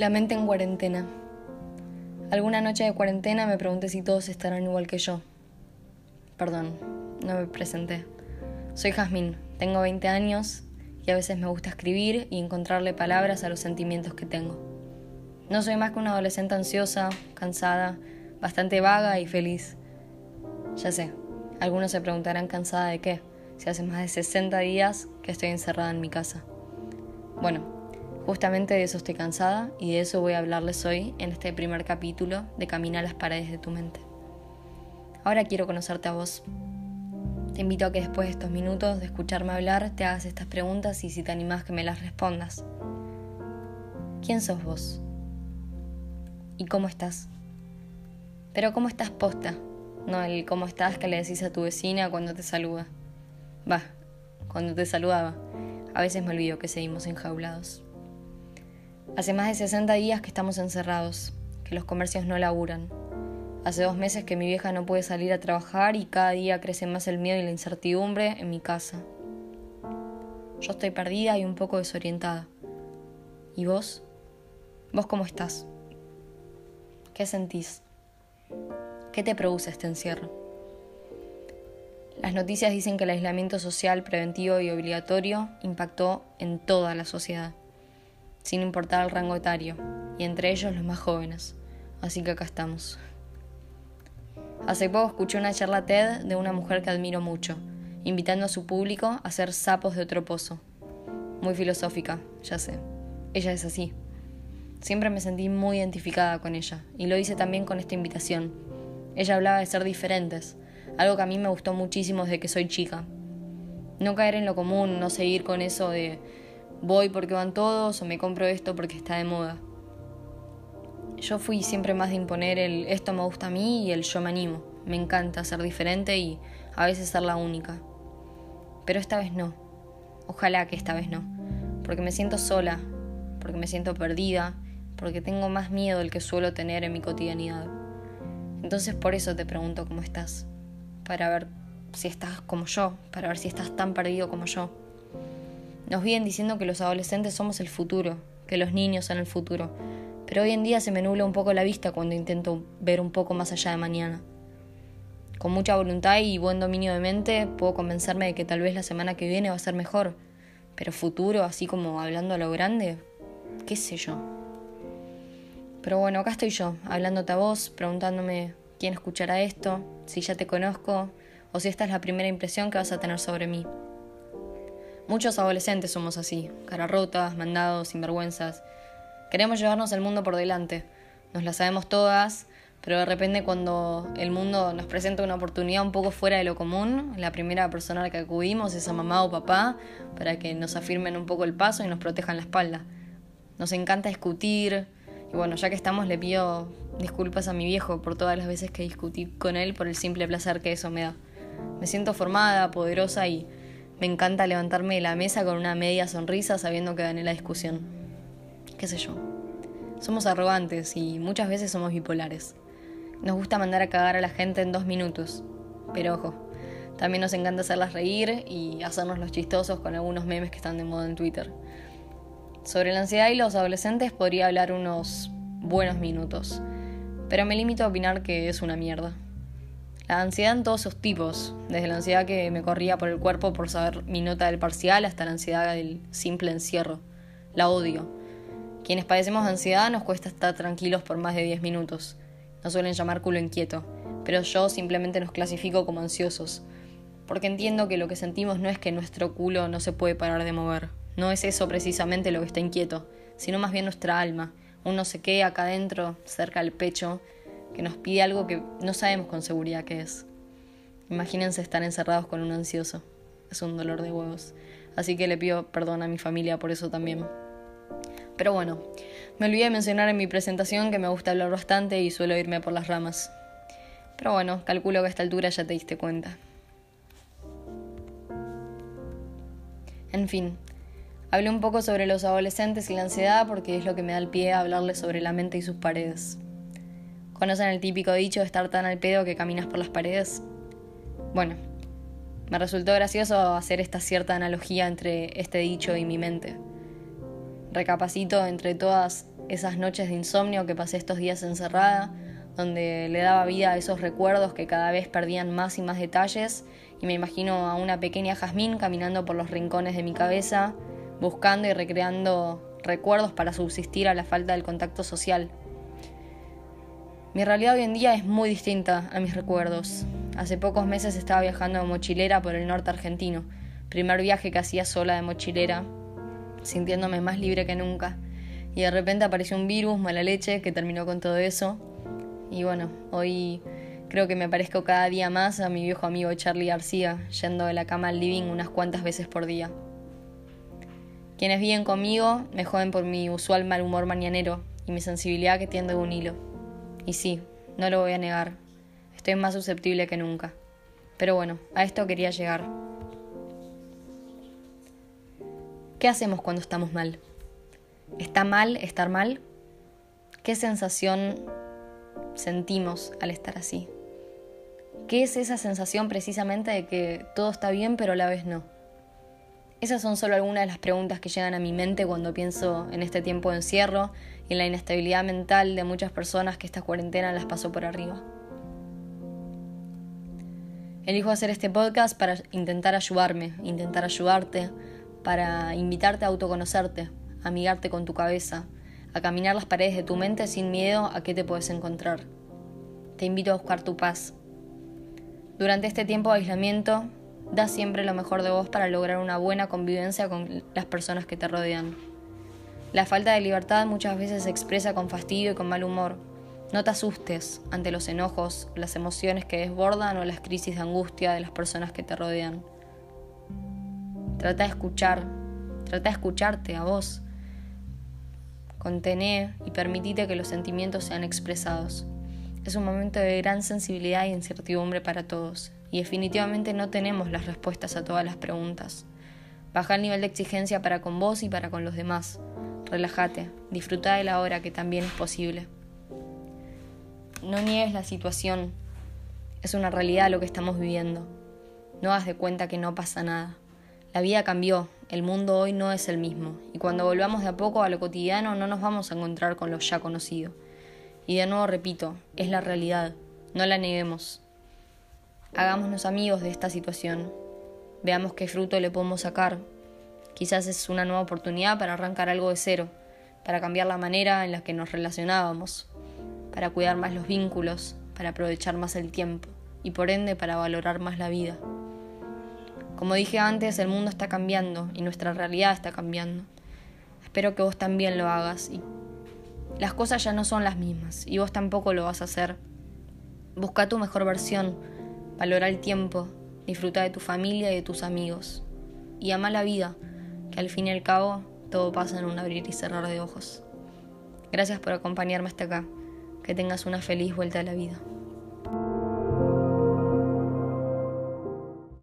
La mente en cuarentena. Alguna noche de cuarentena me pregunté si todos estarán igual que yo. Perdón, no me presenté. Soy Jazmín, tengo 20 años y a veces me gusta escribir y encontrarle palabras a los sentimientos que tengo. No soy más que una adolescente ansiosa, cansada, bastante vaga y feliz. Ya sé, algunos se preguntarán cansada de qué, si hace más de 60 días que estoy encerrada en mi casa. Bueno, Justamente de eso estoy cansada y de eso voy a hablarles hoy en este primer capítulo de Camina a las paredes de tu mente. Ahora quiero conocerte a vos. Te invito a que después de estos minutos de escucharme hablar te hagas estas preguntas y si te animás que me las respondas. ¿Quién sos vos? ¿Y cómo estás? Pero ¿cómo estás posta? No el cómo estás que le decís a tu vecina cuando te saluda. Va, cuando te saludaba. A veces me olvido que seguimos enjaulados. Hace más de 60 días que estamos encerrados, que los comercios no laburan. Hace dos meses que mi vieja no puede salir a trabajar y cada día crece más el miedo y la incertidumbre en mi casa. Yo estoy perdida y un poco desorientada. ¿Y vos? ¿Vos cómo estás? ¿Qué sentís? ¿Qué te produce este encierro? Las noticias dicen que el aislamiento social preventivo y obligatorio impactó en toda la sociedad sin importar el rango etario, y entre ellos los más jóvenes. Así que acá estamos. Hace poco escuché una charla TED de una mujer que admiro mucho, invitando a su público a ser sapos de otro pozo. Muy filosófica, ya sé. Ella es así. Siempre me sentí muy identificada con ella, y lo hice también con esta invitación. Ella hablaba de ser diferentes, algo que a mí me gustó muchísimo desde que soy chica. No caer en lo común, no seguir con eso de voy porque van todos o me compro esto porque está de moda. Yo fui siempre más de imponer el esto me gusta a mí y el yo me animo. Me encanta ser diferente y a veces ser la única. Pero esta vez no. Ojalá que esta vez no. Porque me siento sola, porque me siento perdida, porque tengo más miedo del que suelo tener en mi cotidianidad. Entonces por eso te pregunto cómo estás. Para ver si estás como yo, para ver si estás tan perdido como yo. Nos vienen diciendo que los adolescentes somos el futuro, que los niños son el futuro, pero hoy en día se me nubla un poco la vista cuando intento ver un poco más allá de mañana. Con mucha voluntad y buen dominio de mente puedo convencerme de que tal vez la semana que viene va a ser mejor, pero futuro, así como hablando a lo grande, qué sé yo. Pero bueno, acá estoy yo, hablándote a vos, preguntándome quién escuchará esto, si ya te conozco o si esta es la primera impresión que vas a tener sobre mí. Muchos adolescentes somos así, cara rotas, mandados, sinvergüenzas. Queremos llevarnos el mundo por delante. Nos la sabemos todas, pero de repente cuando el mundo nos presenta una oportunidad un poco fuera de lo común, la primera persona a la que acudimos es a mamá o papá para que nos afirmen un poco el paso y nos protejan la espalda. Nos encanta discutir y bueno, ya que estamos le pido disculpas a mi viejo por todas las veces que discutí con él por el simple placer que eso me da. Me siento formada, poderosa y me encanta levantarme de la mesa con una media sonrisa sabiendo que gané la discusión. ¿Qué sé yo? Somos arrogantes y muchas veces somos bipolares. Nos gusta mandar a cagar a la gente en dos minutos. Pero ojo, también nos encanta hacerlas reír y hacernos los chistosos con algunos memes que están de moda en Twitter. Sobre la ansiedad y los adolescentes podría hablar unos buenos minutos, pero me limito a opinar que es una mierda. La ansiedad en todos sus tipos, desde la ansiedad que me corría por el cuerpo por saber mi nota del parcial hasta la ansiedad del simple encierro. La odio. Quienes padecemos ansiedad nos cuesta estar tranquilos por más de 10 minutos. Nos suelen llamar culo inquieto, pero yo simplemente nos clasifico como ansiosos. Porque entiendo que lo que sentimos no es que nuestro culo no se puede parar de mover. No es eso precisamente lo que está inquieto, sino más bien nuestra alma, un no sé acá adentro, cerca del pecho, que nos pide algo que no sabemos con seguridad qué es. Imagínense estar encerrados con un ansioso. Es un dolor de huevos. Así que le pido perdón a mi familia por eso también. Pero bueno, me olvidé de mencionar en mi presentación que me gusta hablar bastante y suelo irme por las ramas. Pero bueno, calculo que a esta altura ya te diste cuenta. En fin, hablé un poco sobre los adolescentes y la ansiedad porque es lo que me da el pie a hablarles sobre la mente y sus paredes. ¿Conocen el típico dicho de estar tan al pedo que caminas por las paredes? Bueno, me resultó gracioso hacer esta cierta analogía entre este dicho y mi mente. Recapacito entre todas esas noches de insomnio que pasé estos días encerrada, donde le daba vida a esos recuerdos que cada vez perdían más y más detalles, y me imagino a una pequeña Jazmín caminando por los rincones de mi cabeza, buscando y recreando recuerdos para subsistir a la falta del contacto social. Mi realidad hoy en día es muy distinta a mis recuerdos. Hace pocos meses estaba viajando de mochilera por el norte argentino, primer viaje que hacía sola de mochilera, sintiéndome más libre que nunca. Y de repente apareció un virus, mala leche, que terminó con todo eso. Y bueno, hoy creo que me parezco cada día más a mi viejo amigo Charlie García, yendo de la cama al living unas cuantas veces por día. Quienes viven conmigo me joden por mi usual mal humor mañanero y mi sensibilidad que tiende un hilo. Y sí, no lo voy a negar, estoy más susceptible que nunca. Pero bueno, a esto quería llegar. ¿Qué hacemos cuando estamos mal? ¿Está mal estar mal? ¿Qué sensación sentimos al estar así? ¿Qué es esa sensación precisamente de que todo está bien pero a la vez no? Esas son solo algunas de las preguntas que llegan a mi mente cuando pienso en este tiempo de encierro y en la inestabilidad mental de muchas personas que esta cuarentena las pasó por arriba. Elijo hacer este podcast para intentar ayudarme, intentar ayudarte, para invitarte a autoconocerte, a amigarte con tu cabeza, a caminar las paredes de tu mente sin miedo a qué te puedes encontrar. Te invito a buscar tu paz. Durante este tiempo de aislamiento, Da siempre lo mejor de vos para lograr una buena convivencia con las personas que te rodean. La falta de libertad muchas veces se expresa con fastidio y con mal humor. No te asustes ante los enojos, las emociones que desbordan o las crisis de angustia de las personas que te rodean. Trata de escuchar, trata de escucharte a vos. Contené y permitite que los sentimientos sean expresados. Es un momento de gran sensibilidad y incertidumbre para todos, y definitivamente no tenemos las respuestas a todas las preguntas. Baja el nivel de exigencia para con vos y para con los demás. Relájate, disfruta de la hora que también es posible. No niegues la situación, es una realidad lo que estamos viviendo. No hagas de cuenta que no pasa nada. La vida cambió, el mundo hoy no es el mismo, y cuando volvamos de a poco a lo cotidiano no nos vamos a encontrar con lo ya conocido. Y de nuevo repito, es la realidad, no la neguemos. Hagámonos amigos de esta situación, veamos qué fruto le podemos sacar. Quizás es una nueva oportunidad para arrancar algo de cero, para cambiar la manera en la que nos relacionábamos, para cuidar más los vínculos, para aprovechar más el tiempo y por ende para valorar más la vida. Como dije antes, el mundo está cambiando y nuestra realidad está cambiando. Espero que vos también lo hagas y las cosas ya no son las mismas y vos tampoco lo vas a hacer. Busca tu mejor versión, valora el tiempo, disfruta de tu familia y de tus amigos. Y ama la vida, que al fin y al cabo todo pasa en un abrir y cerrar de ojos. Gracias por acompañarme hasta acá. Que tengas una feliz vuelta a la vida.